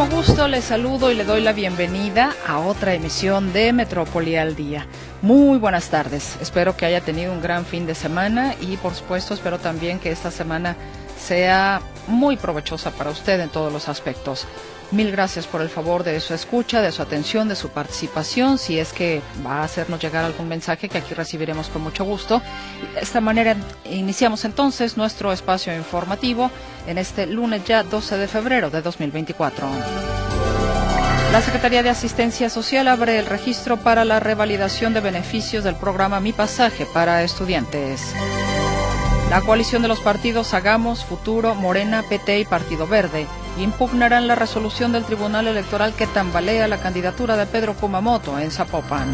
Muchísimo gusto les saludo y le doy la bienvenida a otra emisión de Metrópoli al Día. Muy buenas tardes, espero que haya tenido un gran fin de semana y por supuesto espero también que esta semana sea muy provechosa para usted en todos los aspectos. Mil gracias por el favor de su escucha, de su atención, de su participación. Si es que va a hacernos llegar algún mensaje que aquí recibiremos con mucho gusto. De esta manera iniciamos entonces nuestro espacio informativo en este lunes ya 12 de febrero de 2024. La Secretaría de Asistencia Social abre el registro para la revalidación de beneficios del programa Mi Pasaje para estudiantes. La coalición de los partidos Hagamos, Futuro, Morena, PT y Partido Verde impugnarán la resolución del Tribunal Electoral que tambalea la candidatura de Pedro Kumamoto en Zapopan.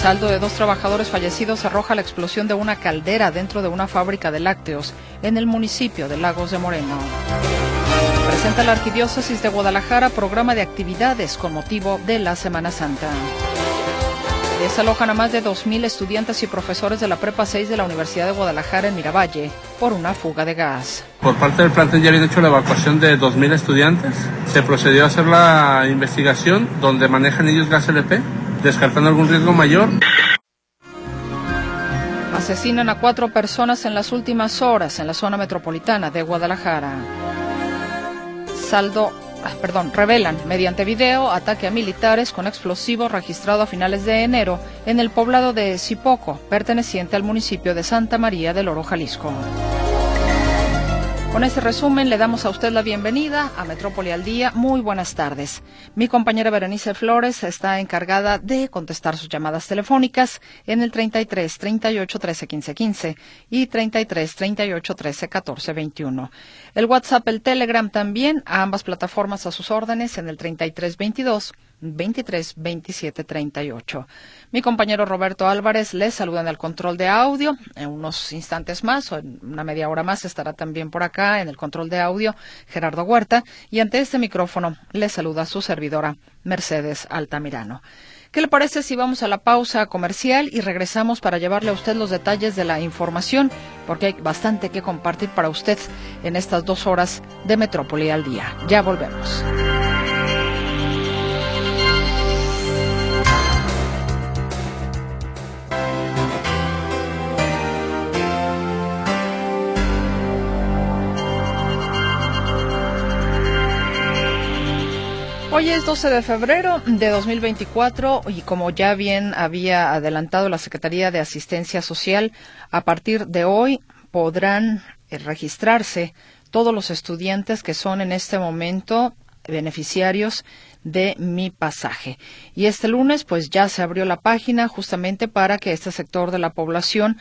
Saldo de dos trabajadores fallecidos arroja la explosión de una caldera dentro de una fábrica de lácteos en el municipio de Lagos de Moreno. Presenta la Arquidiócesis de Guadalajara programa de actividades con motivo de la Semana Santa. Desalojan a más de 2.000 estudiantes y profesores de la Prepa 6 de la Universidad de Guadalajara en Miravalle por una fuga de gas. Por parte del plantel ya habían hecho la evacuación de 2.000 estudiantes. Se procedió a hacer la investigación donde manejan ellos gas LP, descartando algún riesgo mayor. Asesinan a cuatro personas en las últimas horas en la zona metropolitana de Guadalajara. Saldo perdón, revelan mediante video ataque a militares con explosivos registrado a finales de enero en el poblado de Zipoco, perteneciente al municipio de Santa María del Oro, Jalisco. Con este resumen le damos a usted la bienvenida a Metrópoli al Día. Muy buenas tardes. Mi compañera Berenice Flores está encargada de contestar sus llamadas telefónicas en el 33 38 13 15 15 y 33 38 13 14 21. El WhatsApp, el Telegram también, a ambas plataformas a sus órdenes en el 33 22 23 27 38. Mi compañero Roberto Álvarez les saluda en el control de audio. En unos instantes más, o en una media hora más, estará también por acá en el control de audio Gerardo Huerta. Y ante este micrófono les saluda su servidora Mercedes Altamirano. ¿Qué le parece si vamos a la pausa comercial y regresamos para llevarle a usted los detalles de la información? Porque hay bastante que compartir para usted en estas dos horas de Metrópoli al día. Ya volvemos. Hoy es 12 de febrero de 2024 y como ya bien había adelantado la Secretaría de Asistencia Social, a partir de hoy podrán registrarse todos los estudiantes que son en este momento beneficiarios de mi pasaje. Y este lunes pues ya se abrió la página justamente para que este sector de la población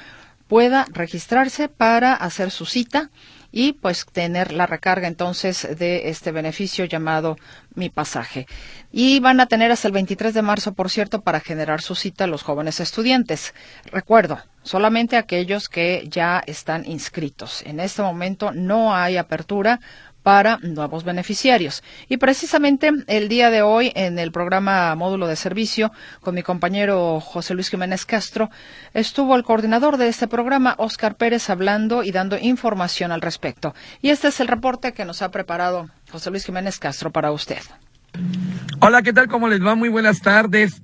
pueda registrarse para hacer su cita y pues tener la recarga entonces de este beneficio llamado Mi Pasaje. Y van a tener hasta el 23 de marzo, por cierto, para generar su cita los jóvenes estudiantes. Recuerdo, solamente aquellos que ya están inscritos. En este momento no hay apertura para nuevos beneficiarios. Y precisamente el día de hoy, en el programa Módulo de Servicio, con mi compañero José Luis Jiménez Castro, estuvo el coordinador de este programa, Oscar Pérez, hablando y dando información al respecto. Y este es el reporte que nos ha preparado José Luis Jiménez Castro para usted. Hola, ¿qué tal? ¿Cómo les va? Muy buenas tardes.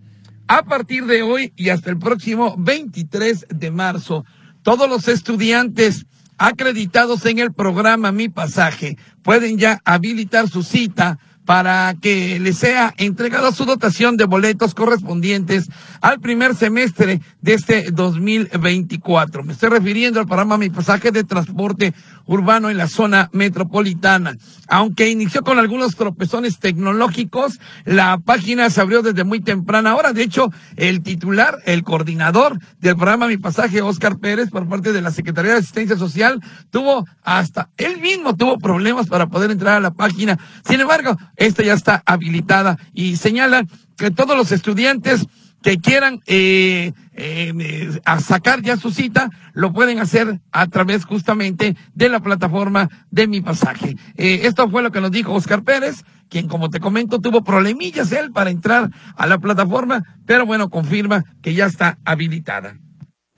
A partir de hoy y hasta el próximo 23 de marzo, todos los estudiantes acreditados en el programa Mi Pasaje pueden ya habilitar su cita para que le sea entregada su dotación de boletos correspondientes al primer semestre de este 2024. Me estoy refiriendo al programa Mi Pasaje de Transporte Urbano en la zona metropolitana. Aunque inició con algunos tropezones tecnológicos, la página se abrió desde muy temprana hora. De hecho, el titular, el coordinador del programa Mi Pasaje, Oscar Pérez, por parte de la Secretaría de Asistencia Social, tuvo hasta, él mismo tuvo problemas para poder entrar a la página. Sin embargo, esta ya está habilitada y señala que todos los estudiantes que quieran eh, eh, a sacar ya su cita, lo pueden hacer a través justamente de la plataforma de mi pasaje. Eh, esto fue lo que nos dijo Oscar Pérez, quien como te comento tuvo problemillas él para entrar a la plataforma, pero bueno, confirma que ya está habilitada.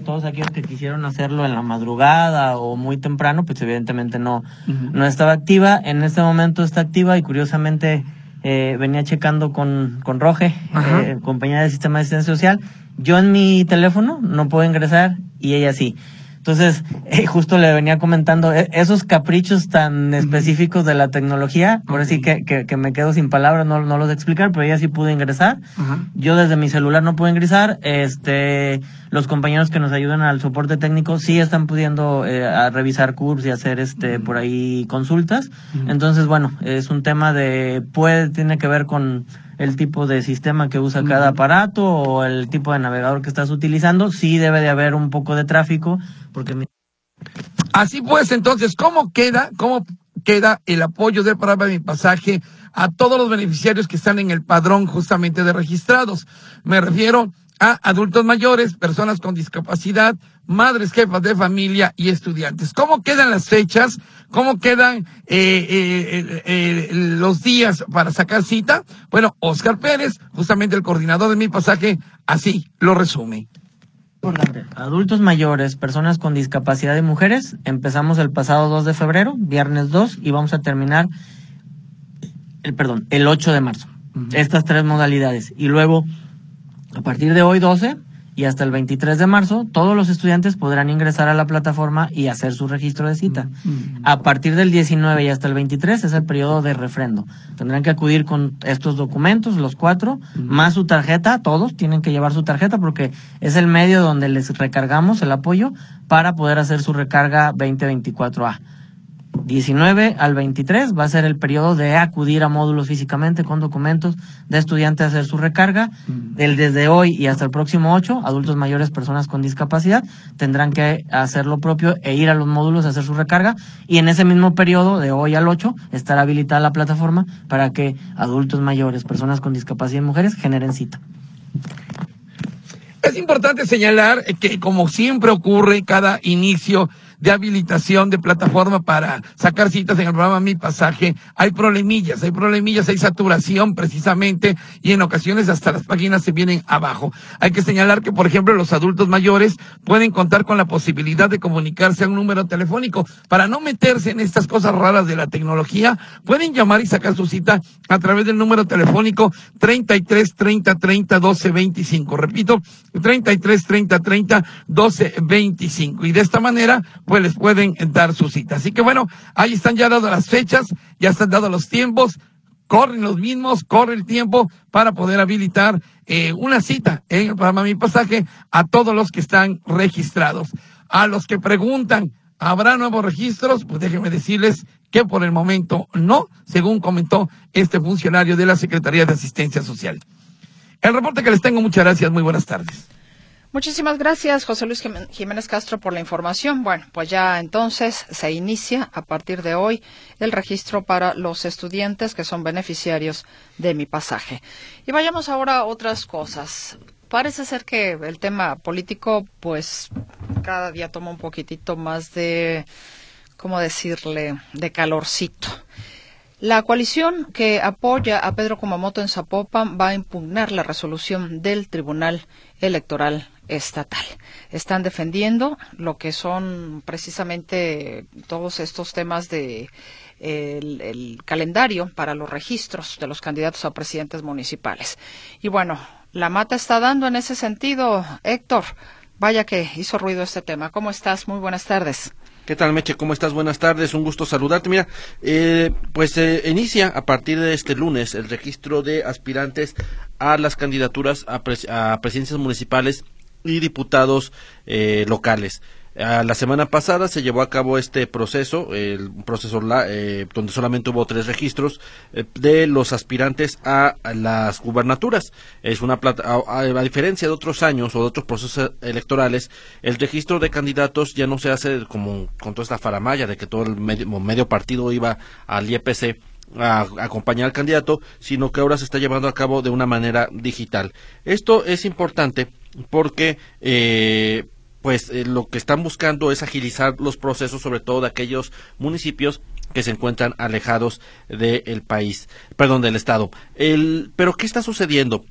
Todos aquellos que quisieron hacerlo en la madrugada o muy temprano, pues evidentemente no, no estaba activa. En este momento está activa y curiosamente eh, venía checando con, con Roge, eh, compañía del sistema de asistencia social. Yo en mi teléfono no puedo ingresar y ella sí. Entonces, eh, justo le venía comentando eh, esos caprichos tan específicos de la tecnología, por así que, que, me quedo sin palabras, no, no los explicar, pero ella sí pudo ingresar. Yo desde mi celular no pude ingresar. Este, los compañeros que nos ayudan al soporte técnico sí están pudiendo eh, a revisar cursos y hacer este por ahí consultas. Entonces, bueno, es un tema de puede tiene que ver con el tipo de sistema que usa cada aparato o el tipo de navegador que estás utilizando, sí debe de haber un poco de tráfico, porque... Así pues, entonces, ¿cómo queda, cómo queda el apoyo del programa de mi pasaje a todos los beneficiarios que están en el padrón justamente de registrados? Me refiero a adultos mayores, personas con discapacidad, madres, jefas de familia y estudiantes. ¿Cómo quedan las fechas? ¿Cómo quedan eh, eh, eh, los días para sacar cita? Bueno, Oscar Pérez, justamente el coordinador de mi pasaje, así lo resume. Adultos mayores, personas con discapacidad y mujeres, empezamos el pasado 2 de febrero, viernes 2, y vamos a terminar, el perdón, el 8 de marzo. Estas tres modalidades. Y luego, a partir de hoy 12, y hasta el 23 de marzo todos los estudiantes podrán ingresar a la plataforma y hacer su registro de cita. Mm, mm. A partir del 19 y hasta el 23 es el periodo de refrendo. Tendrán que acudir con estos documentos, los cuatro, mm. más su tarjeta, todos tienen que llevar su tarjeta porque es el medio donde les recargamos el apoyo para poder hacer su recarga 2024A. 19 al 23 va a ser el periodo de acudir a módulos físicamente con documentos de estudiantes a hacer su recarga. El desde hoy y hasta el próximo 8, adultos mayores, personas con discapacidad, tendrán que hacer lo propio e ir a los módulos a hacer su recarga. Y en ese mismo periodo, de hoy al 8, estará habilitada la plataforma para que adultos mayores, personas con discapacidad y mujeres generen cita. Es importante señalar que, como siempre ocurre cada inicio de habilitación de plataforma para sacar citas en el programa Mi Pasaje, hay problemillas, hay problemillas, hay saturación precisamente y en ocasiones hasta las páginas se vienen abajo. Hay que señalar que, por ejemplo, los adultos mayores pueden contar con la posibilidad de comunicarse a un número telefónico. Para no meterse en estas cosas raras de la tecnología, pueden llamar y sacar su cita a través del número telefónico 33 30 30 12 25. Repito, 33 30 30 12 25. Y de esta manera, pues les pueden dar su cita. Así que bueno, ahí están ya dadas las fechas, ya están dados los tiempos, corren los mismos, corre el tiempo para poder habilitar eh, una cita en el programa Mi Pasaje a todos los que están registrados. A los que preguntan, ¿habrá nuevos registros? Pues déjenme decirles que por el momento no, según comentó este funcionario de la Secretaría de Asistencia Social. El reporte que les tengo, muchas gracias, muy buenas tardes. Muchísimas gracias, José Luis Jiménez Castro, por la información. Bueno, pues ya entonces se inicia a partir de hoy el registro para los estudiantes que son beneficiarios de mi pasaje. Y vayamos ahora a otras cosas. Parece ser que el tema político, pues cada día toma un poquitito más de, ¿cómo decirle?, de calorcito. La coalición que apoya a Pedro Kumamoto en Zapopan va a impugnar la resolución del Tribunal Electoral estatal. Están defendiendo lo que son precisamente todos estos temas de el, calendario para los registros de los candidatos a presidentes municipales. Y bueno, la mata está dando en ese sentido, Héctor. Vaya que hizo ruido este tema. ¿Cómo estás? Muy buenas tardes. ¿Qué tal, Meche? ¿Cómo estás? Buenas tardes, un gusto saludarte. Mira, eh, pues eh, inicia a partir de este lunes el registro de aspirantes a las candidaturas a, a presidencias municipales y diputados eh, locales la semana pasada se llevó a cabo este proceso, el proceso eh, donde solamente hubo tres registros eh, de los aspirantes a, las gubernaturas. Es una plata, a, diferencia de otros años o de otros procesos electorales, el registro de candidatos ya no se hace como con toda esta faramaya de que todo el medio, partido iba al IEPC a, acompañar al candidato, sino que ahora se está llevando a cabo de una manera digital. Esto es importante porque eh, pues eh, lo que están buscando es agilizar los procesos, sobre todo de aquellos municipios que se encuentran alejados del país, perdón, del Estado. El, pero, ¿qué está sucediendo?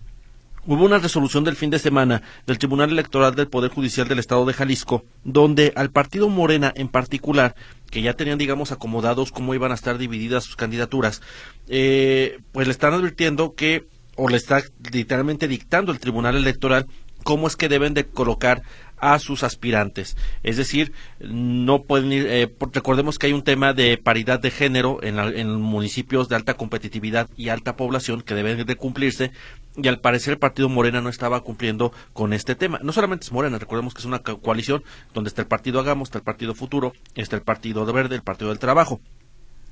Hubo una resolución del fin de semana del Tribunal Electoral del Poder Judicial del Estado de Jalisco, donde al partido Morena en particular, que ya tenían, digamos, acomodados cómo iban a estar divididas sus candidaturas, eh, pues le están advirtiendo que, o le está literalmente dictando el Tribunal Electoral, cómo es que deben de colocar a sus aspirantes. Es decir, no pueden ir, eh, recordemos que hay un tema de paridad de género en, en, municipios de alta competitividad y alta población que deben de cumplirse y al parecer el partido Morena no estaba cumpliendo con este tema. No solamente es Morena, recordemos que es una coalición donde está el partido Hagamos, está el partido Futuro, está el partido de Verde, el partido del Trabajo.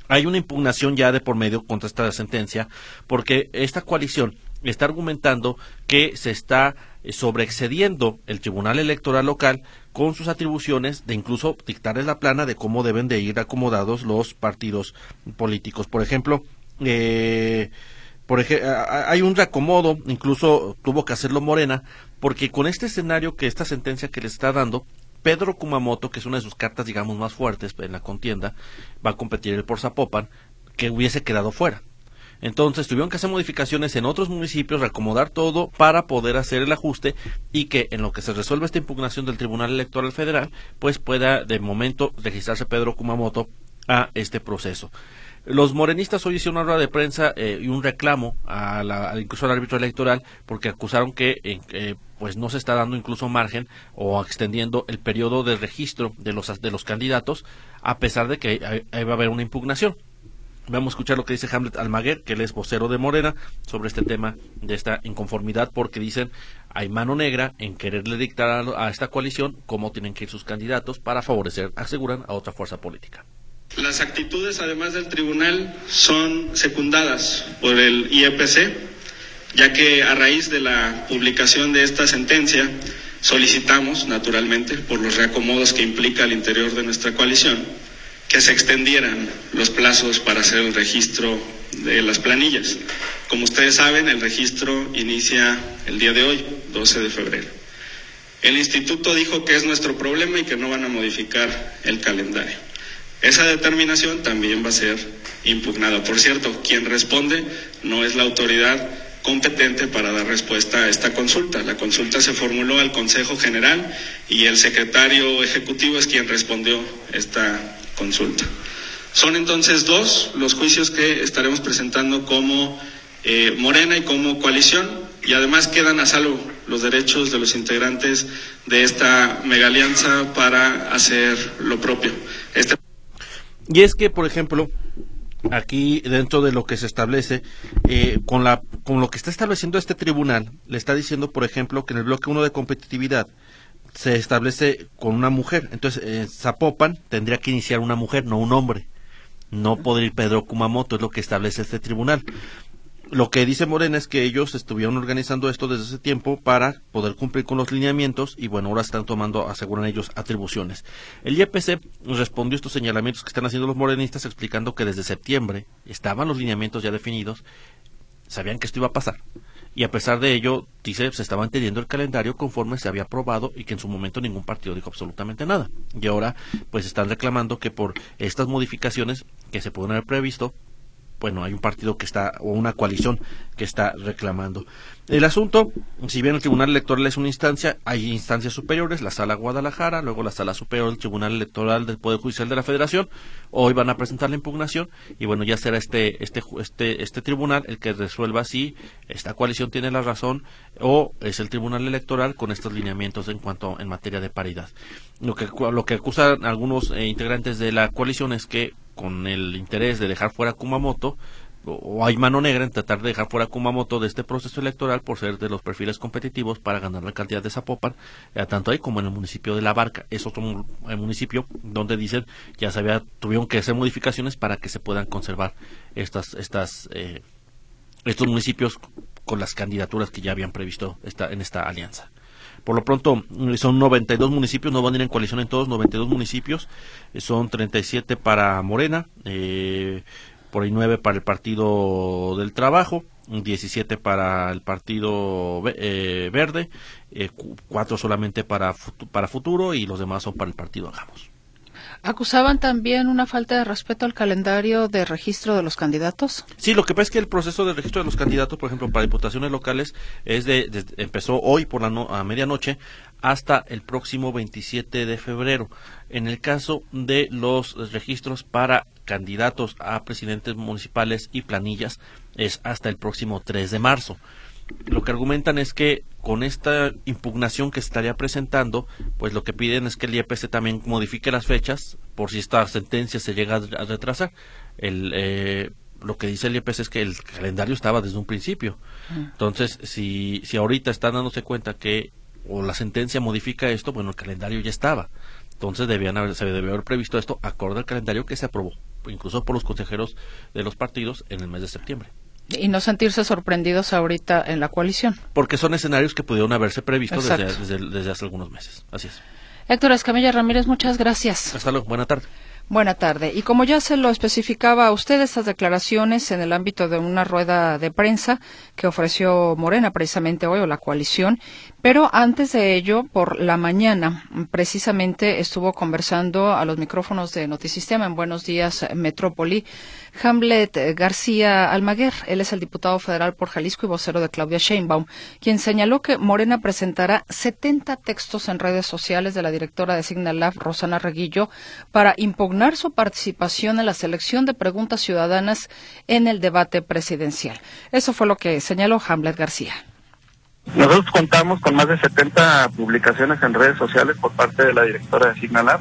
Hay una impugnación ya de por medio contra esta sentencia porque esta coalición está argumentando que se está sobreexcediendo el Tribunal Electoral local con sus atribuciones de incluso dictarles la plana de cómo deben de ir acomodados los partidos políticos. Por ejemplo, eh, por hay un reacomodo, incluso tuvo que hacerlo Morena, porque con este escenario que esta sentencia que le está dando, Pedro Kumamoto, que es una de sus cartas, digamos, más fuertes en la contienda, va a competir el por Zapopan, que hubiese quedado fuera. Entonces tuvieron que hacer modificaciones en otros municipios, reacomodar todo para poder hacer el ajuste y que en lo que se resuelve esta impugnación del Tribunal Electoral Federal, pues pueda de momento registrarse Pedro Kumamoto a este proceso. Los morenistas hoy hicieron una rueda de prensa eh, y un reclamo a la, incluso al árbitro electoral porque acusaron que eh, pues no se está dando incluso margen o extendiendo el periodo de registro de los, de los candidatos a pesar de que va a haber una impugnación. Vamos a escuchar lo que dice Hamlet Almaguer, que él es vocero de Morena, sobre este tema de esta inconformidad, porque dicen hay mano negra en quererle dictar a, esta coalición cómo tienen que ir sus candidatos para favorecer, aseguran, a otra fuerza política. Las actitudes, además del tribunal, son secundadas por el IEPC, ya que a raíz de la publicación de esta sentencia solicitamos, naturalmente, por los reacomodos que implica al interior de nuestra coalición, que se extendieran los plazos para hacer el registro de las planillas. Como ustedes saben, el registro inicia el día de hoy, 12 de febrero. El instituto dijo que es nuestro problema y que no van a modificar el calendario. Esa determinación también va a ser impugnada. Por cierto, quien responde no es la autoridad competente para dar respuesta a esta consulta. La consulta se formuló al Consejo General y el secretario ejecutivo es quien respondió esta consulta. Son entonces dos los juicios que estaremos presentando como eh, Morena y como coalición y además quedan a salvo los derechos de los integrantes de esta mega alianza para hacer lo propio. Este... Y es que, por ejemplo, aquí dentro de lo que se establece, eh, con, la, con lo que está estableciendo este tribunal, le está diciendo, por ejemplo, que en el bloque 1 de competitividad se establece con una mujer. Entonces, en Zapopan tendría que iniciar una mujer, no un hombre. No podría ir Pedro Kumamoto, es lo que establece este tribunal. Lo que dice Morena es que ellos estuvieron organizando esto desde ese tiempo para poder cumplir con los lineamientos y bueno, ahora están tomando, aseguran ellos, atribuciones. El IEPC respondió estos señalamientos que están haciendo los morenistas explicando que desde septiembre estaban los lineamientos ya definidos, sabían que esto iba a pasar y a pesar de ello, dice, se estaba entendiendo el calendario conforme se había aprobado y que en su momento ningún partido dijo absolutamente nada. Y ahora, pues están reclamando que por estas modificaciones que se pueden haber previsto, bueno, hay un partido que está, o una coalición que está reclamando. El asunto, si bien el Tribunal Electoral es una instancia, hay instancias superiores, la Sala Guadalajara, luego la Sala Superior del Tribunal Electoral del Poder Judicial de la Federación, hoy van a presentar la impugnación y bueno, ya será este, este, este, este tribunal el que resuelva si esta coalición tiene la razón o es el Tribunal Electoral con estos lineamientos en cuanto en materia de paridad. Lo que, lo que acusan algunos eh, integrantes de la coalición es que con el interés de dejar fuera Kumamoto, o hay mano negra en tratar de dejar fuera Kumamoto de este proceso electoral por ser de los perfiles competitivos para ganar la cantidad de Zapopan, eh, tanto ahí como en el municipio de La Barca. Es otro municipio donde dicen ya se había, tuvieron que hacer modificaciones para que se puedan conservar estas, estas, eh, estos municipios con las candidaturas que ya habían previsto esta, en esta alianza. Por lo pronto, son 92 municipios, no van a ir en coalición en todos, 92 municipios, eh, son 37 para Morena, eh, por ahí 9 para el Partido del Trabajo, 17 para el Partido eh, Verde, eh, 4 solamente para, para Futuro y los demás son para el Partido Hagamos. ¿Acusaban también una falta de respeto al calendario de registro de los candidatos? Sí, lo que pasa es que el proceso de registro de los candidatos, por ejemplo, para diputaciones locales, es de, empezó hoy por la a medianoche hasta el próximo 27 de febrero. En el caso de los registros para candidatos a presidentes municipales y planillas, es hasta el próximo 3 de marzo lo que argumentan es que con esta impugnación que se estaría presentando, pues lo que piden es que el IEPC también modifique las fechas por si esta sentencia se llega a retrasar. El, eh, lo que dice el IEPC es que el calendario estaba desde un principio. Entonces, si, si ahorita están dándose cuenta que o la sentencia modifica esto, bueno, el calendario ya estaba. Entonces debían haber, se debió haber previsto esto acorde al calendario que se aprobó, incluso por los consejeros de los partidos en el mes de septiembre. Y no sentirse sorprendidos ahorita en la coalición. Porque son escenarios que pudieron haberse previsto desde, desde, hace algunos meses. Así es. Héctor Escamilla Ramírez, muchas gracias. Hasta luego. Buena tarde. Buena tarde. Y como ya se lo especificaba a usted, estas declaraciones en el ámbito de una rueda de prensa que ofreció Morena precisamente hoy o la coalición, pero antes de ello, por la mañana, precisamente estuvo conversando a los micrófonos de Notisistema en Buenos Días Metrópoli Hamlet García Almaguer. Él es el diputado federal por Jalisco y vocero de Claudia Sheinbaum, quien señaló que Morena presentará 70 textos en redes sociales de la directora de Signalab, Rosana Reguillo, para impugnar su participación en la selección de preguntas ciudadanas en el debate presidencial. Eso fue lo que señaló Hamlet García. Nosotros contamos con más de 70 publicaciones en redes sociales por parte de la directora de Signalab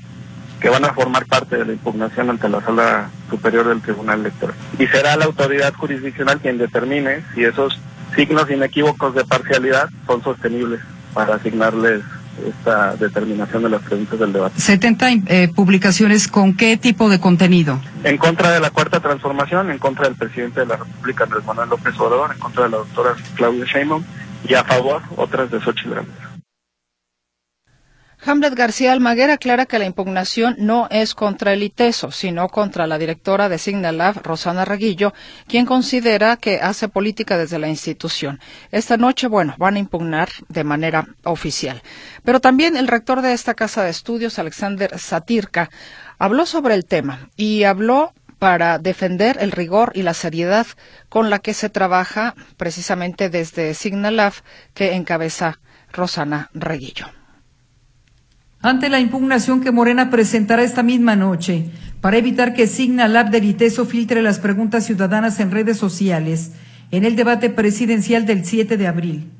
que van a formar parte de la impugnación ante la Sala Superior del Tribunal Electoral. Y será la autoridad jurisdiccional quien determine si esos signos inequívocos de parcialidad son sostenibles para asignarles esta determinación de las preguntas del debate. 70 eh, publicaciones con qué tipo de contenido? En contra de la cuarta transformación, en contra del presidente de la República Andrés Manuel López Obrador, en contra de la doctora Claudia Sheinbaum y a favor otras de Xochitl Gálvez. Hamlet García Almaguer aclara que la impugnación no es contra el ITESO, sino contra la directora de Signalab, Rosana Reguillo, quien considera que hace política desde la institución. Esta noche, bueno, van a impugnar de manera oficial. Pero también el rector de esta casa de estudios, Alexander Satirka, habló sobre el tema y habló para defender el rigor y la seriedad con la que se trabaja precisamente desde Signalab, que encabeza Rosana Reguillo ante la impugnación que Morena presentará esta misma noche para evitar que Signa Lab del ITESO filtre las preguntas ciudadanas en redes sociales en el debate presidencial del 7 de abril.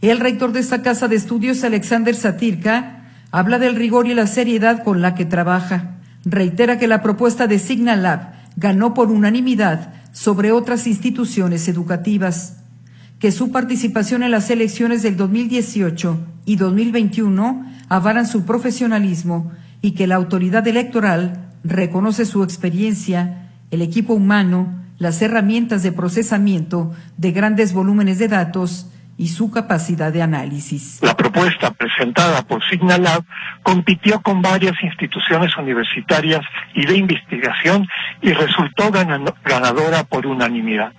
El rector de esta casa de estudios, Alexander Satirka, habla del rigor y la seriedad con la que trabaja. Reitera que la propuesta de Signa Lab ganó por unanimidad sobre otras instituciones educativas, que su participación en las elecciones del 2018 y 2021 avalan su profesionalismo y que la autoridad electoral reconoce su experiencia, el equipo humano, las herramientas de procesamiento de grandes volúmenes de datos y su capacidad de análisis. La propuesta presentada por Signalab compitió con varias instituciones universitarias y de investigación y resultó ganadora por unanimidad.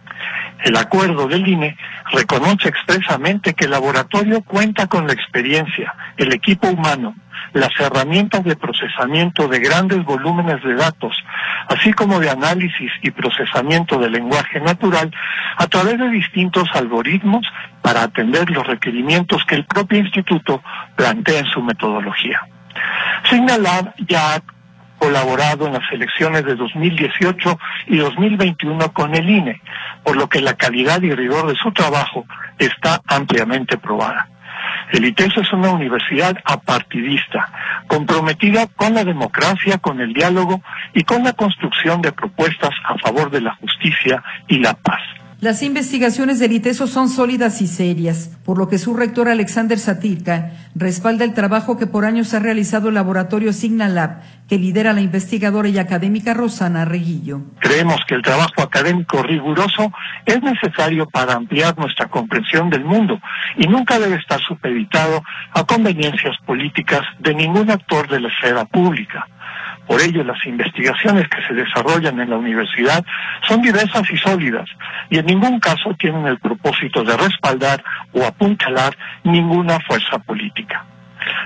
El acuerdo del INE reconoce expresamente que el laboratorio cuenta con la experiencia, el equipo humano, las herramientas de procesamiento de grandes volúmenes de datos, así como de análisis y procesamiento del lenguaje natural a través de distintos algoritmos para atender los requerimientos que el propio instituto plantea en su metodología. Signalab ya ha colaborado en las elecciones de 2018 y 2021 con el INE, por lo que la calidad y rigor de su trabajo está ampliamente probada. El ITESO es una universidad apartidista, comprometida con la democracia, con el diálogo y con la construcción de propuestas a favor de la justicia y la paz. Las investigaciones del ITESO son sólidas y serias, por lo que su rector Alexander Satirka respalda el trabajo que por años ha realizado el laboratorio Signalab, que lidera la investigadora y académica Rosana Reguillo. Creemos que el trabajo académico riguroso es necesario para ampliar nuestra comprensión del mundo y nunca debe estar supeditado a conveniencias políticas de ningún actor de la esfera pública. Por ello, las investigaciones que se desarrollan en la universidad son diversas y sólidas y en ningún caso tienen el propósito de respaldar o apuntalar ninguna fuerza política.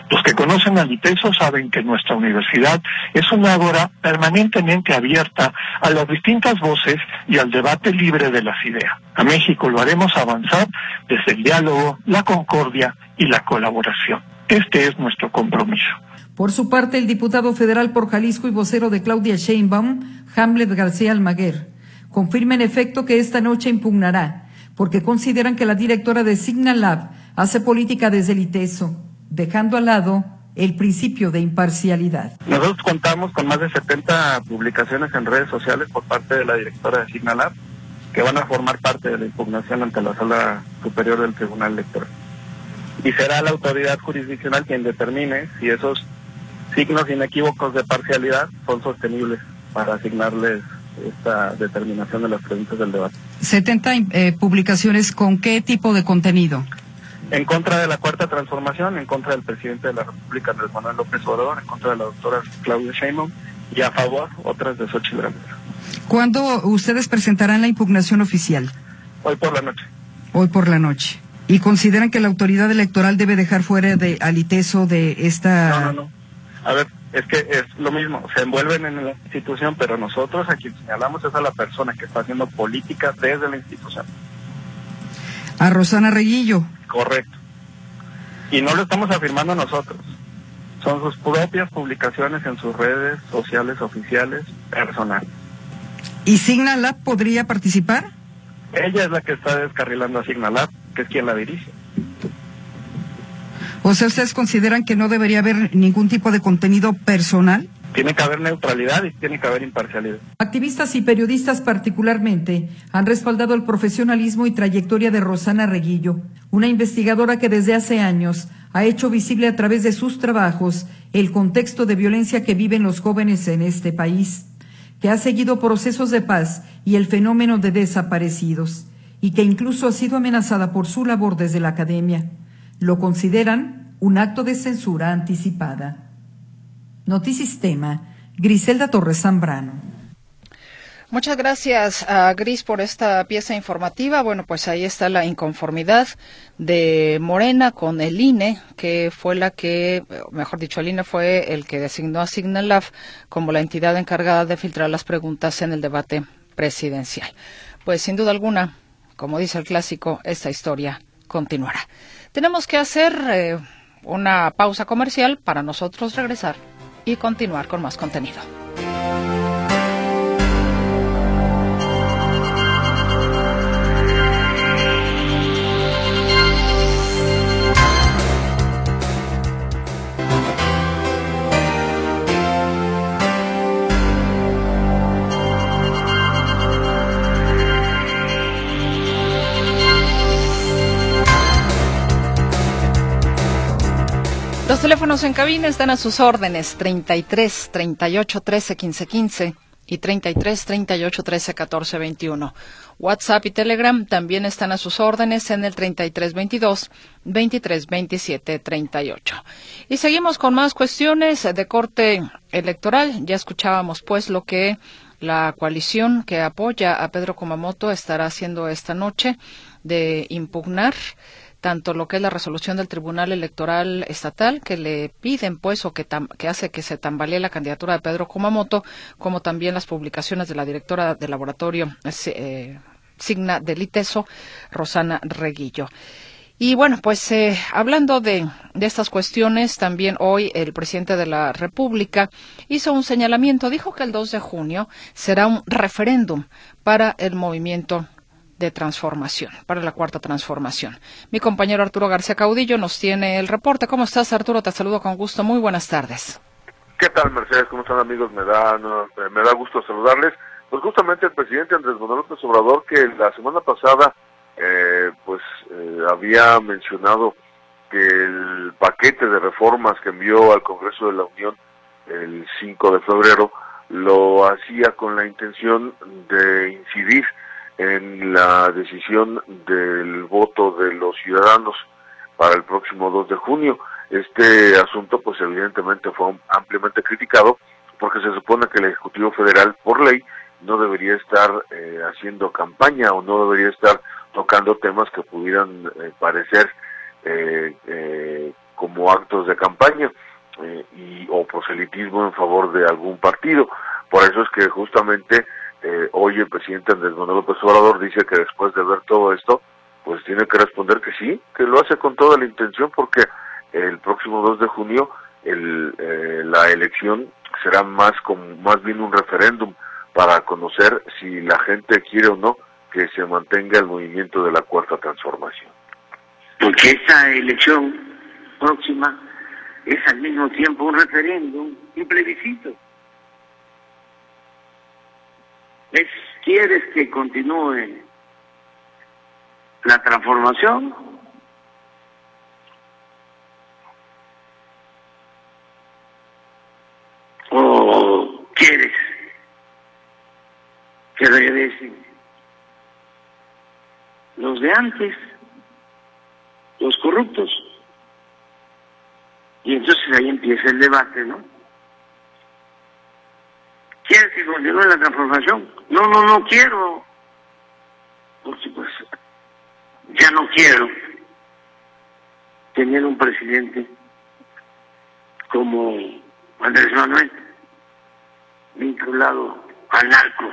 Los que conocen al ITESO saben que nuestra universidad es una ágora permanentemente abierta a las distintas voces y al debate libre de las ideas. A México lo haremos avanzar desde el diálogo, la concordia y la colaboración. Este es nuestro compromiso. Por su parte, el diputado federal por Jalisco y vocero de Claudia Sheinbaum, Hamlet García Almaguer, confirma en efecto que esta noche impugnará, porque consideran que la directora de Signalab hace política desde el ITESO, dejando al lado el principio de imparcialidad. Nosotros contamos con más de 70 publicaciones en redes sociales por parte de la directora de Signalab, que van a formar parte de la impugnación ante la Sala Superior del Tribunal Electoral. Y será la autoridad jurisdiccional quien determine si esos signos inequívocos de parcialidad son sostenibles para asignarles esta determinación de las preguntas del debate. 70 eh, publicaciones con qué tipo de contenido? En contra de la cuarta transformación, en contra del presidente de la República, Andrés Manuel López Obrador, en contra de la doctora Claudia Sheinbaum y a favor otras de Xochitl. ¿Cuándo ustedes presentarán la impugnación oficial? Hoy por la noche. Hoy por la noche. ¿Y consideran que la autoridad electoral debe dejar fuera de aliteso de esta... No, no, no. A ver, es que es lo mismo, se envuelven en la institución, pero nosotros a quien señalamos es a la persona que está haciendo política desde la institución. A Rosana Reguillo. Correcto. Y no lo estamos afirmando nosotros. Son sus propias publicaciones en sus redes sociales oficiales personales. ¿Y Signalab podría participar? Ella es la que está descarrilando a Signalab, que es quien la dirige. O sea, ¿ustedes consideran que no debería haber ningún tipo de contenido personal? Tiene que haber neutralidad y tiene que haber imparcialidad. Activistas y periodistas particularmente han respaldado el profesionalismo y trayectoria de Rosana Reguillo, una investigadora que desde hace años ha hecho visible a través de sus trabajos el contexto de violencia que viven los jóvenes en este país, que ha seguido procesos de paz y el fenómeno de desaparecidos, y que incluso ha sido amenazada por su labor desde la academia. Lo consideran un acto de censura anticipada. Notisistema, Griselda Torres Zambrano. Muchas gracias a Gris por esta pieza informativa. Bueno, pues ahí está la inconformidad de Morena con el INE, que fue la que, mejor dicho, el INE fue el que designó a Signalab como la entidad encargada de filtrar las preguntas en el debate presidencial. Pues sin duda alguna, como dice el clásico, esta historia continuará. Tenemos que hacer eh, una pausa comercial para nosotros regresar y continuar con más contenido. Teléfonos en cabina están a sus órdenes 33 38 13 15 15 y 33 38 13 14 21. WhatsApp y Telegram también están a sus órdenes en el 33 22 23 27 38. Y seguimos con más cuestiones de corte electoral. Ya escuchábamos pues lo que la coalición que apoya a Pedro Kumamoto estará haciendo esta noche de impugnar tanto lo que es la resolución del Tribunal Electoral Estatal que le piden pues o que, que hace que se tambalee la candidatura de Pedro Kumamoto, como también las publicaciones de la directora del laboratorio eh, Signa del ITESO, Rosana Reguillo. Y bueno, pues eh, hablando de, de, estas cuestiones, también hoy el presidente de la República hizo un señalamiento. Dijo que el 2 de junio será un referéndum para el movimiento de transformación, para la cuarta transformación. Mi compañero Arturo García Caudillo nos tiene el reporte. ¿Cómo estás, Arturo? Te saludo con gusto. Muy buenas tardes. ¿Qué tal, Mercedes? ¿Cómo están, amigos? Me da, me da gusto saludarles. Pues justamente el presidente Andrés Manuel López Obrador, que la semana pasada eh, pues eh, había mencionado que el paquete de reformas que envió al Congreso de la Unión el 5 de febrero lo hacía con la intención de incidir en la decisión del voto de los ciudadanos para el próximo 2 de junio. Este asunto pues evidentemente fue ampliamente criticado porque se supone que el Ejecutivo Federal por ley no debería estar eh, haciendo campaña o no debería estar tocando temas que pudieran eh, parecer eh, eh, como actos de campaña y o proselitismo en favor de algún partido. Por eso es que justamente hoy el presidente Andrés Manuel López Obrador dice que después de ver todo esto, pues tiene que responder que sí, que lo hace con toda la intención porque el próximo 2 de junio el, la elección será más con más bien un referéndum para conocer si la gente quiere o no que se mantenga el movimiento de la cuarta transformación. Porque esta elección próxima es al mismo tiempo un referéndum y plebiscito. Es, ¿Quieres que continúe la transformación? ¿O quieres que regresen los de antes, los corruptos. Y entonces ahí empieza el debate, ¿no? ¿Quieres que continúe la transformación? No, no, no quiero. Porque pues ya no quiero tener un presidente como Andrés Manuel, vinculado al narco.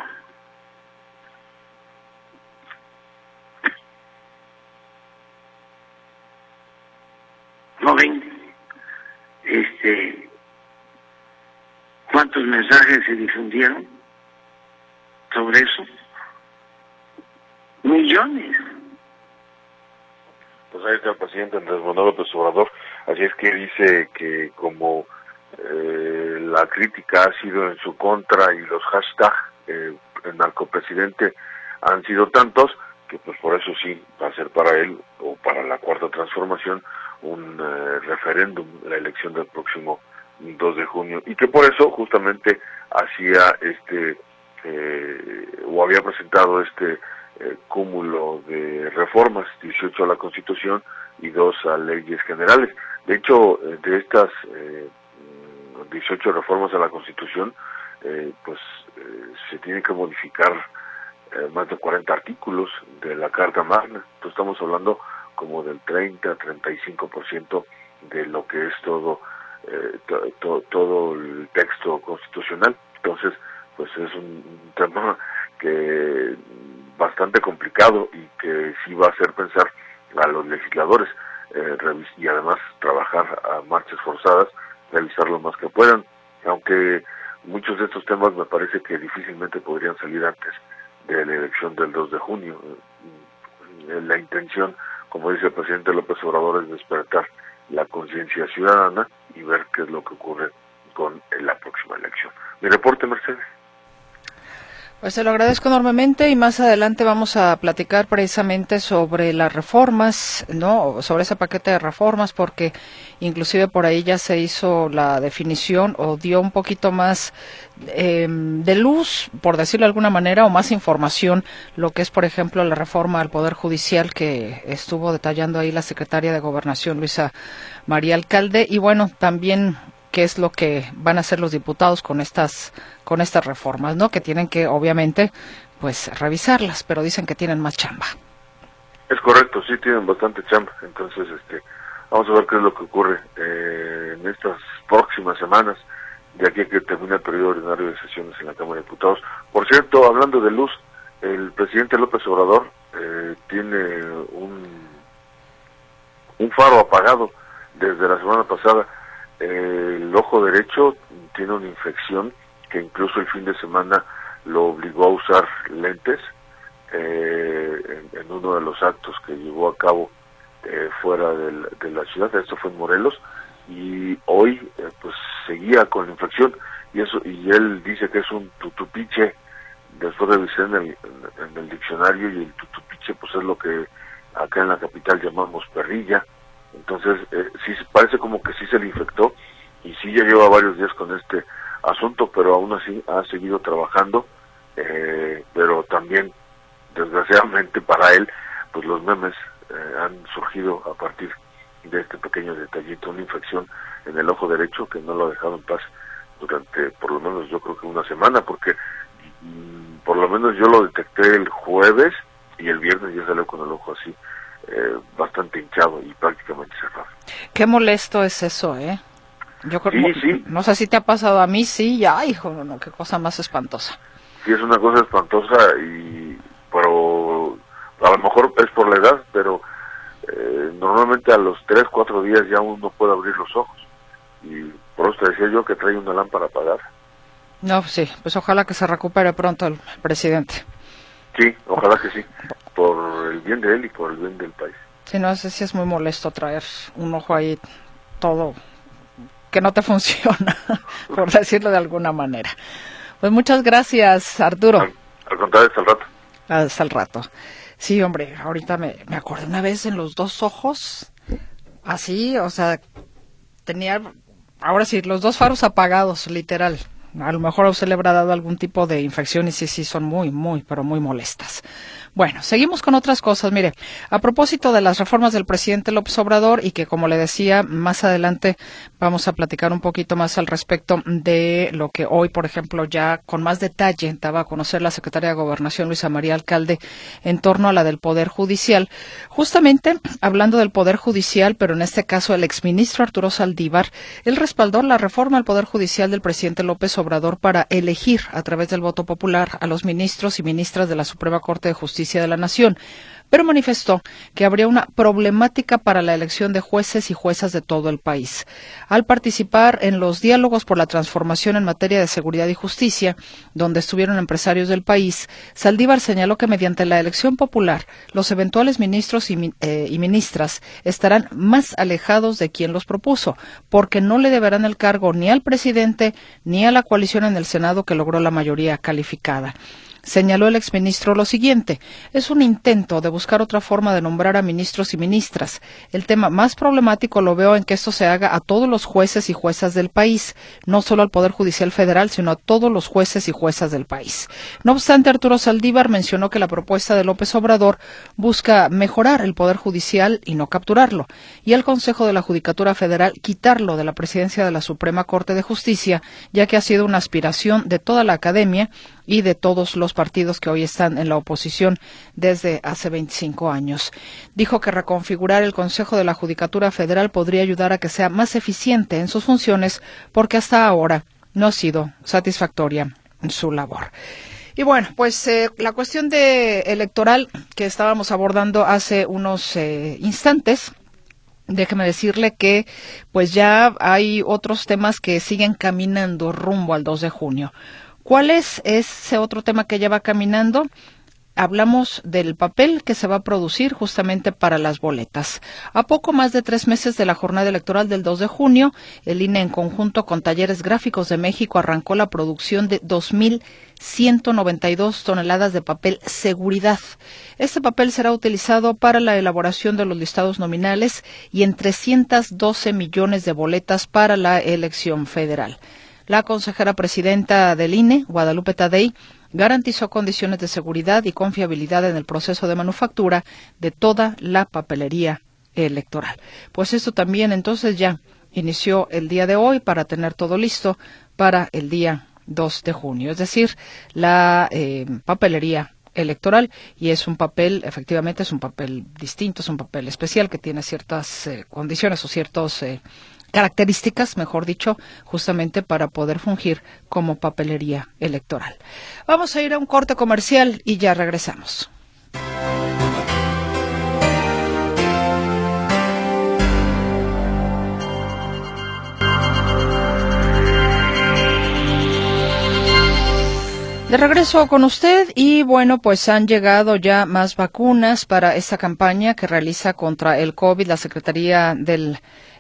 ven este cuántos mensajes se difundieron sobre eso. Millones. Pues ahí está el presidente Andrés Manuel López Obrador. Así es que dice que como eh, la crítica ha sido en su contra y los hashtags eh, el narcopresidente han sido tantos que pues por eso sí va a ser para él o para la cuarta transformación un eh, referéndum, la elección del próximo 2 de junio, y que por eso justamente hacía este, eh, o había presentado este eh, cúmulo de reformas, 18 a la Constitución y dos a leyes generales. De hecho, de estas 18 reformas a la Constitución, pues se tiene que modificar más de 40 artículos de la Carta Magna. Entonces estamos hablando como del 30 35% de lo que es todo eh, todo el texto constitucional. Entonces, pues es un, tema que bastante complicado y que sí va a hacer pensar a los legisladores eh, y además trabajar a marchas forzadas, realizar lo más que puedan, aunque muchos de estos temas me parece que difícilmente podrían salir antes de la elección del 2 de junio. Eh, la intención como dice el presidente López Obrador, es despertar la conciencia ciudadana y ver qué es lo que ocurre con la próxima elección. Mi reporte, Mercedes. Pues se lo agradezco enormemente y más adelante vamos a platicar precisamente sobre las reformas, ¿no? Sobre ese paquete de reformas, porque inclusive por ahí ya se hizo la definición o dio un poquito más em, de luz, por decirlo de alguna manera, o más información, lo que es, por ejemplo, la reforma al Poder Judicial que estuvo detallando ahí la secretaria de Gobernación, Luisa María Alcalde, y bueno, también qué es lo que van a hacer los diputados con estas con estas reformas, ¿no? Que tienen que obviamente pues revisarlas, pero dicen que tienen más chamba. Es correcto, sí tienen bastante chamba, entonces este vamos a ver qué es lo que ocurre eh, en estas próximas semanas de aquí a que termine el periodo ordinario de sesiones en la Cámara de Diputados. Por cierto, hablando de luz, el presidente López Obrador eh, tiene un, un faro apagado desde la semana pasada. El ojo derecho tiene una infección que incluso el fin de semana lo obligó a usar lentes eh, en, uno de los actos que llevó a cabo eh, fuera de la ciudad, esto fue en Morelos, y hoy eh, pues seguía con la infección y eso y él dice que es un tutupiche, después revisé en el, en, el diccionario y el tutupiche pues es lo que acá en la capital llamamos perrilla, entonces eh, sí parece como que sí se le infectó y sí ya lleva varios días con este asunto, pero aún así ha seguido trabajando, eh, pero también desgraciadamente para él, pues los memes eh, han surgido a partir de este pequeño detallito, una infección en el ojo derecho que no lo ha dejado en paz durante por lo menos yo creo que una semana, porque mm, por lo menos yo lo detecté el jueves y el viernes ya salió con el ojo así, eh, bastante hinchado y prácticamente cerrado. Qué molesto es eso, ¿eh? Yo creo, sí, no sé si te ha pasado a mí, sí, ya, hijo, no, no, qué cosa más espantosa. Sí, es una cosa espantosa y pero a lo mejor es por la edad, pero eh, normalmente a los 3, 4 días ya uno puede abrir los ojos. Y por eso te decía yo que trae una lámpara apagada. No, sí, pues ojalá que se recupere pronto el presidente. Sí, ojalá que sí, por el bien de él y por el bien del país. Sí, no sé si es muy molesto traer un ojo ahí todo que no te funciona, por decirlo de alguna manera. Pues muchas gracias, Arturo. Al, contrario, hasta el rato. Hasta el rato. Sí, hombre, ahorita me, me acordé una vez en los dos ojos, así, o sea, tenía, ahora sí, los dos faros apagados, literal. A lo mejor a usted le habrá dado algún tipo de infección y sí, sí, son muy, muy, pero muy molestas. Bueno, seguimos con otras cosas. Mire, a propósito de las reformas del presidente López Obrador y que, como le decía, más adelante vamos a platicar un poquito más al respecto de lo que hoy, por ejemplo, ya con más detalle daba a conocer la secretaria de Gobernación, Luisa María Alcalde, en torno a la del Poder Judicial. Justamente hablando del Poder Judicial, pero en este caso el exministro Arturo Saldívar, él respaldó la reforma al Poder Judicial del presidente López Obrador para elegir a través del voto popular a los ministros y ministras de la Suprema Corte de Justicia de la Nación, pero manifestó que habría una problemática para la elección de jueces y juezas de todo el país. Al participar en los diálogos por la transformación en materia de seguridad y justicia, donde estuvieron empresarios del país, Saldívar señaló que mediante la elección popular, los eventuales ministros y, eh, y ministras estarán más alejados de quien los propuso, porque no le deberán el cargo ni al presidente ni a la coalición en el Senado que logró la mayoría calificada. Señaló el exministro lo siguiente, es un intento de buscar otra forma de nombrar a ministros y ministras. El tema más problemático lo veo en que esto se haga a todos los jueces y juezas del país, no solo al Poder Judicial Federal, sino a todos los jueces y juezas del país. No obstante, Arturo Saldívar mencionó que la propuesta de López Obrador busca mejorar el Poder Judicial y no capturarlo, y el Consejo de la Judicatura Federal quitarlo de la presidencia de la Suprema Corte de Justicia, ya que ha sido una aspiración de toda la academia y de todos los partidos que hoy están en la oposición desde hace 25 años. Dijo que reconfigurar el Consejo de la Judicatura Federal podría ayudar a que sea más eficiente en sus funciones porque hasta ahora no ha sido satisfactoria su labor. Y bueno, pues eh, la cuestión de electoral que estábamos abordando hace unos eh, instantes, déjeme decirle que pues ya hay otros temas que siguen caminando rumbo al 2 de junio. ¿Cuál es ese otro tema que lleva caminando? hablamos del papel que se va a producir justamente para las boletas. A poco más de tres meses de la jornada electoral del 2 de junio, el INE en conjunto con Talleres Gráficos de México arrancó la producción de 2.192 toneladas de papel seguridad. Este papel será utilizado para la elaboración de los listados nominales y en 312 millones de boletas para la elección federal. La consejera presidenta del INE, Guadalupe Tadei, garantizó condiciones de seguridad y confiabilidad en el proceso de manufactura de toda la papelería electoral. Pues esto también entonces ya inició el día de hoy para tener todo listo para el día 2 de junio, es decir, la eh, papelería electoral y es un papel, efectivamente es un papel distinto, es un papel especial que tiene ciertas eh, condiciones o ciertas eh, características, mejor dicho, justamente para poder fungir como papelería electoral. Vamos a ir a un corte comercial y ya regresamos. De regreso con usted y bueno, pues han llegado ya más vacunas para esta campaña que realiza contra el COVID la Secretaría del,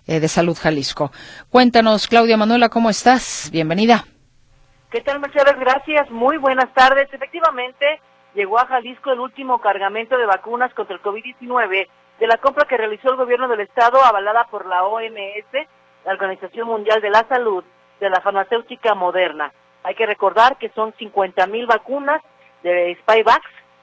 eh, de Salud Jalisco. Cuéntanos, Claudia Manuela, ¿cómo estás? Bienvenida. ¿Qué tal, Mercedes? Gracias. Muy buenas tardes. Efectivamente, llegó a Jalisco el último cargamento de vacunas contra el COVID-19 de la compra que realizó el gobierno del estado avalada por la OMS, la Organización Mundial de la Salud, de la farmacéutica moderna. Hay que recordar que son 50 mil vacunas de Spyvax,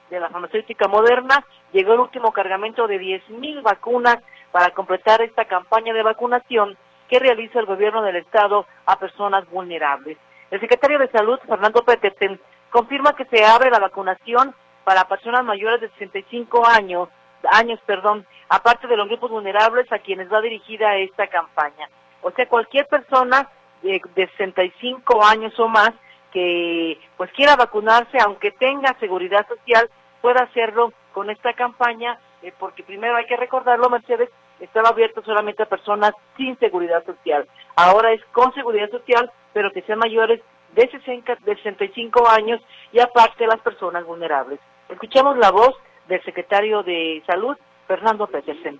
de la farmacéutica moderna. Llegó el último cargamento de 10 mil vacunas para completar esta campaña de vacunación que realiza el gobierno del Estado a personas vulnerables. El secretario de Salud, Fernando Petersen, confirma que se abre la vacunación para personas mayores de 65 años, años, perdón, aparte de los grupos vulnerables a quienes va dirigida esta campaña. O sea, cualquier persona de, de 65 años o más que pues quiera vacunarse, aunque tenga seguridad social, pueda hacerlo con esta campaña, eh, porque primero hay que recordarlo, Mercedes, estaba abierto solamente a personas sin seguridad social. Ahora es con seguridad social, pero que sean mayores de, 60, de 65 años y aparte las personas vulnerables. Escuchamos la voz del secretario de Salud, Fernando Petersen.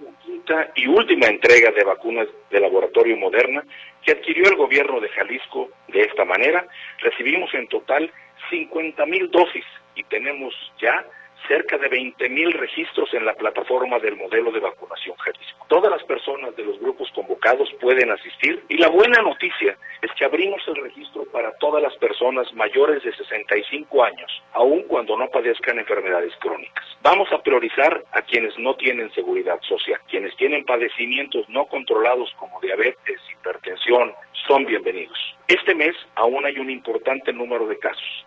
Y última entrega de vacunas de laboratorio Moderna que adquirió el gobierno de Jalisco de esta manera. Recibimos en total 50 mil dosis y tenemos ya cerca de 20 mil registros en la plataforma del modelo de vacunación Jalisco. Todas las personas de los grupos convocados pueden asistir y la buena noticia es que abrimos el registro para todas las personas mayores de 65 años, aun cuando no padezcan enfermedades crónicas. Vamos a priorizar a quienes no tienen seguridad social, quienes tienen padecimientos no controlados como diabetes, hipertensión, son bienvenidos. Este mes aún hay un importante número de casos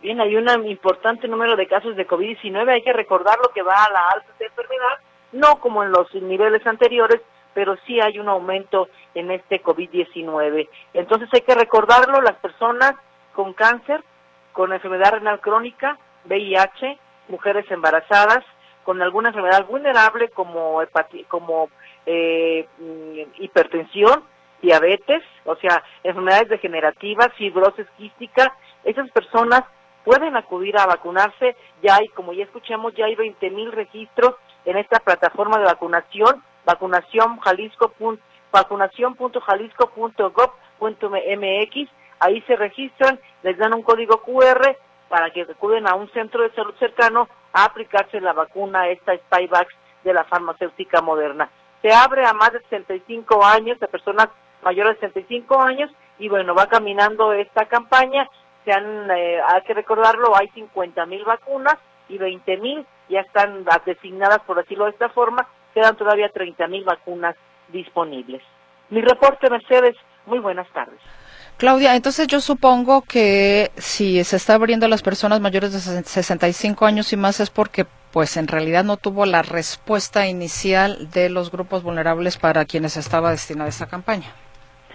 Bien, hay un importante número de casos de COVID-19. Hay que recordar lo que va a la alta de enfermedad, no como en los niveles anteriores, pero sí hay un aumento en este COVID-19. Entonces hay que recordarlo, las personas con cáncer, con enfermedad renal crónica, VIH, mujeres embarazadas, con alguna enfermedad vulnerable como, como eh, mm, hipertensión, diabetes, o sea, enfermedades degenerativas, fibrosis quística, esas personas pueden acudir a vacunarse. Ya hay, como ya escuchamos, ya hay 20 mil registros en esta plataforma de vacunación, vacunación Jalisco, vacunación.jalisco.gov.mx. Ahí se registran, les dan un código QR para que acuden a un centro de salud cercano a aplicarse la vacuna, esta Spyvax de la farmacéutica moderna. Se abre a más de 65 años, a personas mayores de 65 años, y bueno, va caminando esta campaña se han, eh, hay que recordarlo, hay 50 mil vacunas y 20 mil ya están designadas, por decirlo de esta forma, quedan todavía 30 mil vacunas disponibles. Mi reporte, Mercedes, muy buenas tardes. Claudia, entonces yo supongo que si se está abriendo a las personas mayores de 65 años y más es porque pues en realidad no tuvo la respuesta inicial de los grupos vulnerables para quienes estaba destinada esta campaña.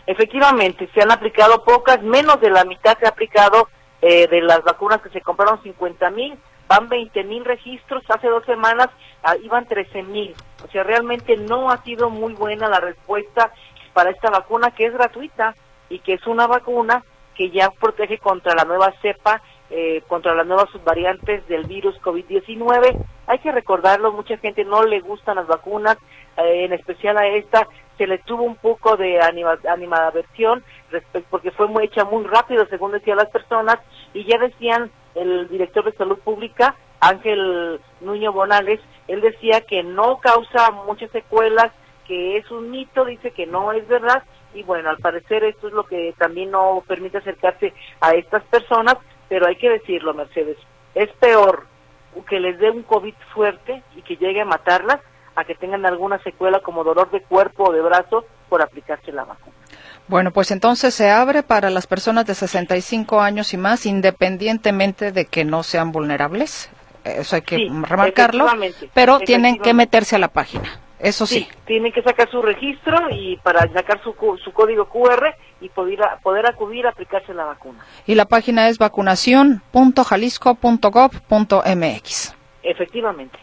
Efectivamente, se han aplicado pocas, menos de la mitad se ha aplicado eh, de las vacunas que se compraron 50 mil, van 20 mil registros, hace dos semanas ah, iban 13 mil. O sea, realmente no ha sido muy buena la respuesta para esta vacuna que es gratuita y que es una vacuna que ya protege contra la nueva cepa, eh, contra las nuevas subvariantes del virus COVID-19. Hay que recordarlo, mucha gente no le gustan las vacunas, eh, en especial a esta, se le tuvo un poco de anima, animadversión porque fue muy hecha muy rápido, según decían las personas, y ya decían el director de salud pública, Ángel Nuño Bonales, él decía que no causa muchas secuelas, que es un mito, dice que no es verdad, y bueno, al parecer esto es lo que también no permite acercarse a estas personas, pero hay que decirlo, Mercedes, es peor que les dé un COVID fuerte y que llegue a matarlas a que tengan alguna secuela como dolor de cuerpo o de brazo por aplicarse la vacuna. Bueno, pues entonces se abre para las personas de 65 años y más, independientemente de que no sean vulnerables. Eso hay que Sí, remarcarlo. efectivamente, Pero tienen que meterse a la página. Eso sí. tienen que sacar su registro y para sacar su, su código QR y poder, poder acudir a aplicarse la vacuna. Y la página es vacunación.jalisco.gov.mx. Efectivamente.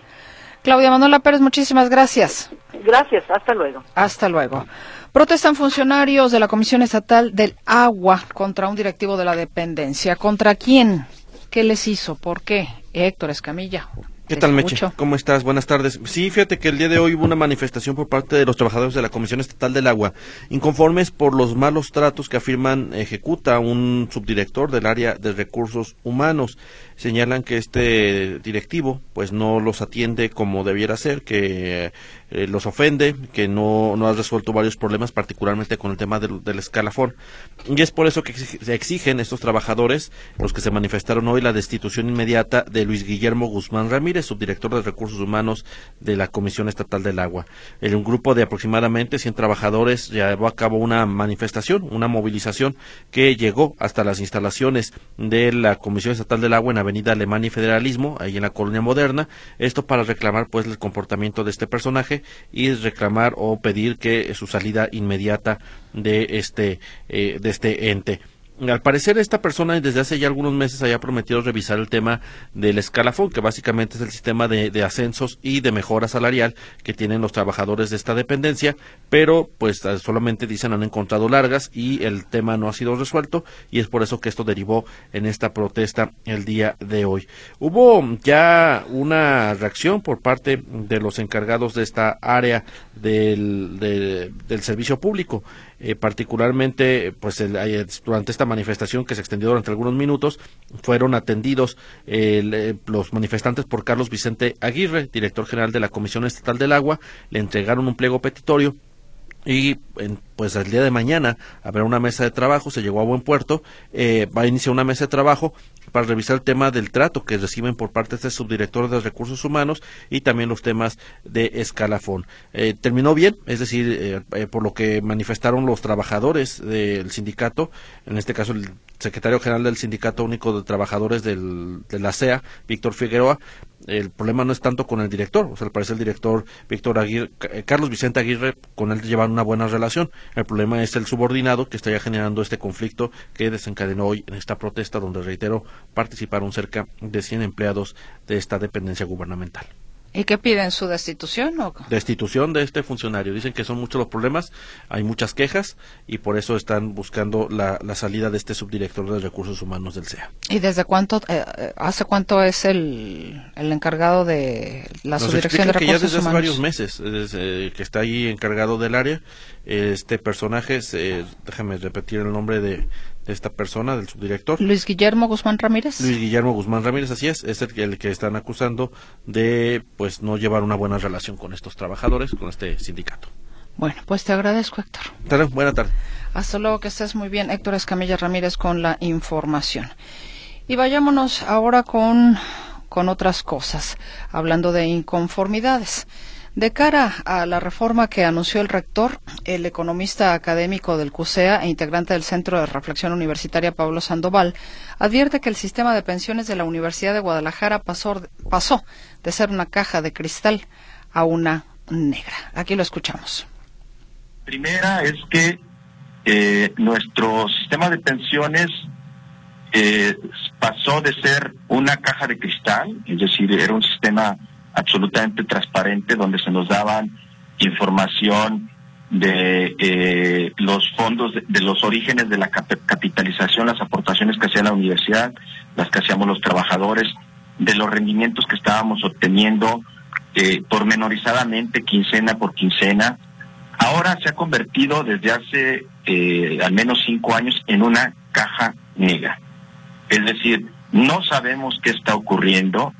Claudia Manuela Pérez, muchísimas gracias. Gracias, hasta luego. Hasta luego. Protestan funcionarios de la Comisión Estatal del Agua contra un directivo de la dependencia. ¿Contra quién? ¿Qué les hizo? ¿Por qué? Héctor Escamilla. ¿Qué tal, Meche? ¿Cómo estás? Buenas tardes. Sí, fíjate que el día de hoy hubo una manifestación por parte de los trabajadores de la Comisión Estatal del Agua, inconformes por los malos tratos que afirman ejecuta un subdirector del área de recursos humanos. Señalan que este directivo, pues no los atiende como debiera ser, que eh, los ofende, que no, no ha resuelto varios problemas, particularmente con el tema del, escalafón. Y es por eso que exigen estos trabajadores, los que se manifestaron hoy, la destitución inmediata de Luis Guillermo Guzmán Ramírez, subdirector de Recursos Humanos de la Comisión Estatal del Agua. El, un grupo de aproximadamente 100 trabajadores llevó a cabo una manifestación, una movilización que llegó hasta las instalaciones de la Comisión Estatal del Agua en Avenida Alemania y Federalismo, ahí en la Colonia Moderna, esto para reclamar pues el comportamiento de este personaje y reclamar o pedir que su salida inmediata de este eh, de este ente. Al parecer esta persona desde hace ya algunos meses había prometido revisar el tema del escalafón, que básicamente es el sistema de, ascensos y de mejora salarial que tienen los trabajadores de esta dependencia, pero pues eh, solamente dicen han encontrado largas y el tema no ha sido resuelto y es por eso que esto derivó en esta protesta el día de hoy. Hubo ya una reacción por parte de los encargados de esta área del, de- del servicio público. Eh, particularmente pues el- eh, durante esta manifestación que se extendió durante algunos minutos fueron atendidos eh, los manifestantes por Carlos Vicente Aguirre, director general de la Comisión Estatal del Agua, le entregaron un pliego petitorio y pues el día de mañana habrá una mesa de trabajo, se llegó a buen puerto, eh, va a iniciar una mesa de trabajo para revisar el tema del trato que reciben por parte de este subdirector de recursos humanos y también los temas de escalafón. Eh, terminó bien, es decir, eh, eh, por lo que manifestaron los trabajadores del sindicato, en este caso el secretario general del Sindicato Único de Trabajadores del, de la CEA, Víctor Figueroa, el problema no es tanto con el director, o sea, al parecer el director Víctor Aguirre, eh, Carlos Vicente Aguirre, con él llevan una buena relación. El problema es el subordinado que está ya generando este conflicto que desencadenó hoy en esta protesta, donde reitero, participaron cerca de 100 empleados de esta dependencia gubernamental. ¿Y qué piden? ¿Su destitución? O... Destitución de este funcionario. Dicen que son muchos los problemas, hay muchas quejas y por eso están buscando la, la salida de este subdirector de recursos humanos del CEA. ¿Y desde cuánto, eh, eh, hace cuánto es el, el encargado de la Nos subdirección de explican que ya recursos desde hace humanos? varios meses desde que está ahí encargado del área. Este personaje, es, eh, déjame repetir el nombre de esta persona, del subdirector. Luis Guillermo Guzmán Ramírez. Luis Guillermo Guzmán Ramírez, así es, es el que, el que están acusando de pues no llevar una buena relación con estos trabajadores, con este sindicato. Bueno, pues te agradezco, Héctor. Buena tarde. Hasta luego, que estés muy bien. Héctor Escamilla Ramírez con la información. Y vayámonos ahora con, con otras cosas, hablando de inconformidades. De cara a la reforma que anunció el rector, el economista académico del CUSEA e integrante del Centro de Reflexión Universitaria Pablo Sandoval advierte que el sistema de pensiones de la Universidad de Guadalajara pasó, de ser una caja de cristal a una negra. Aquí lo escuchamos. Primera es que eh, nuestro sistema de pensiones eh, pasó de ser una caja de cristal, es decir, era un sistema absolutamente transparente donde se nos daban información de eh, los fondos, de, los orígenes de la cap capitalización, las aportaciones que hacía la universidad, las que hacíamos los trabajadores, de los rendimientos que estábamos obteniendo eh, pormenorizadamente, quincena por quincena. Ahora se ha convertido desde hace eh, al menos cinco años en una caja negra. Es decir, no sabemos qué está ocurriendo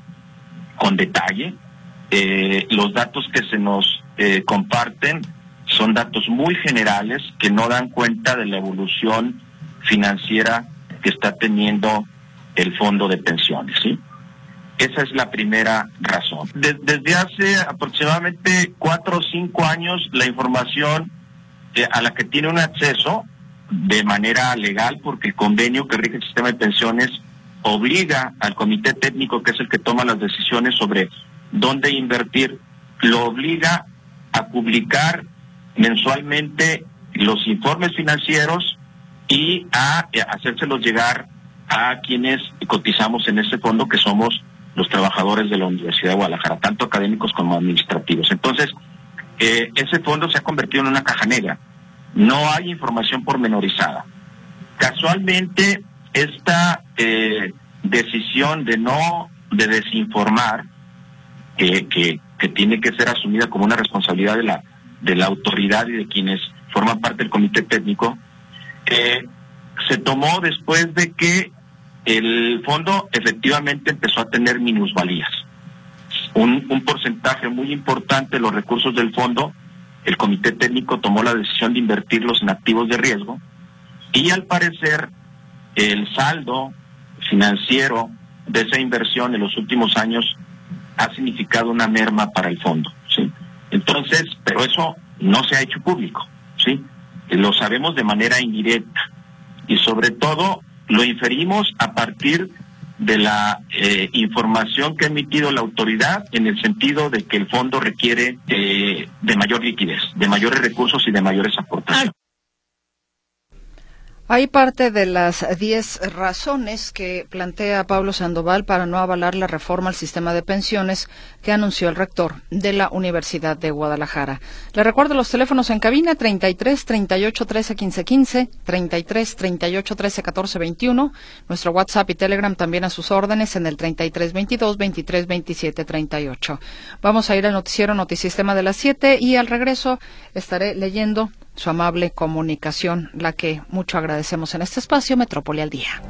con detalle. Eh, los datos que se nos eh, comparten son datos muy generales que no dan cuenta de la evolución financiera que está teniendo el fondo de pensiones, ¿sí? Esa es la primera razón. De, desde hace aproximadamente cuatro o cinco años, la información eh, a la que tiene un acceso de manera legal porque el convenio que rige el sistema de pensiones obliga al comité técnico, que es el que toma las decisiones sobre dónde invertir, lo obliga a publicar mensualmente los informes financieros y a, hacérselos llegar a quienes cotizamos en ese fondo, que somos los trabajadores de la Universidad de Guadalajara, tanto académicos como administrativos. Entonces, eh, ese fondo se ha convertido en una caja negra. No hay información pormenorizada. Casualmente, esta eh, decisión de no, de desinformar, que, tiene que ser asumida como una responsabilidad de la, de la autoridad y de quienes forman parte del comité técnico, eh, se tomó después de que el fondo efectivamente empezó a tener minusvalías. Un, un porcentaje muy importante de los recursos del fondo, el comité técnico tomó la decisión de invertirlos en activos de riesgo y al parecer el saldo financiero de esa inversión en los últimos años ha significado una merma para el fondo, ¿sí? Entonces, pero eso no se ha hecho público, ¿sí? Lo sabemos de manera indirecta y sobre todo lo inferimos a partir de la eh, información que ha emitido la autoridad en el sentido de que el fondo requiere eh, de mayor liquidez, de mayores recursos y de mayores aportaciones. Hay parte de las diez razones que plantea Pablo Sandoval para no avalar la reforma al sistema de pensiones que anunció el rector de la Universidad de Guadalajara. Le recuerdo los teléfonos en cabina 33 38 13 15 15, 33 38 13 14 21, nuestro WhatsApp y Telegram también a sus órdenes en el 33 22 23 27 38. Vamos a ir al noticiero Notisistema de las 7 y al regreso estaré leyendo su amable comunicación, la que mucho agradecemos en este espacio Metrópoli al Día.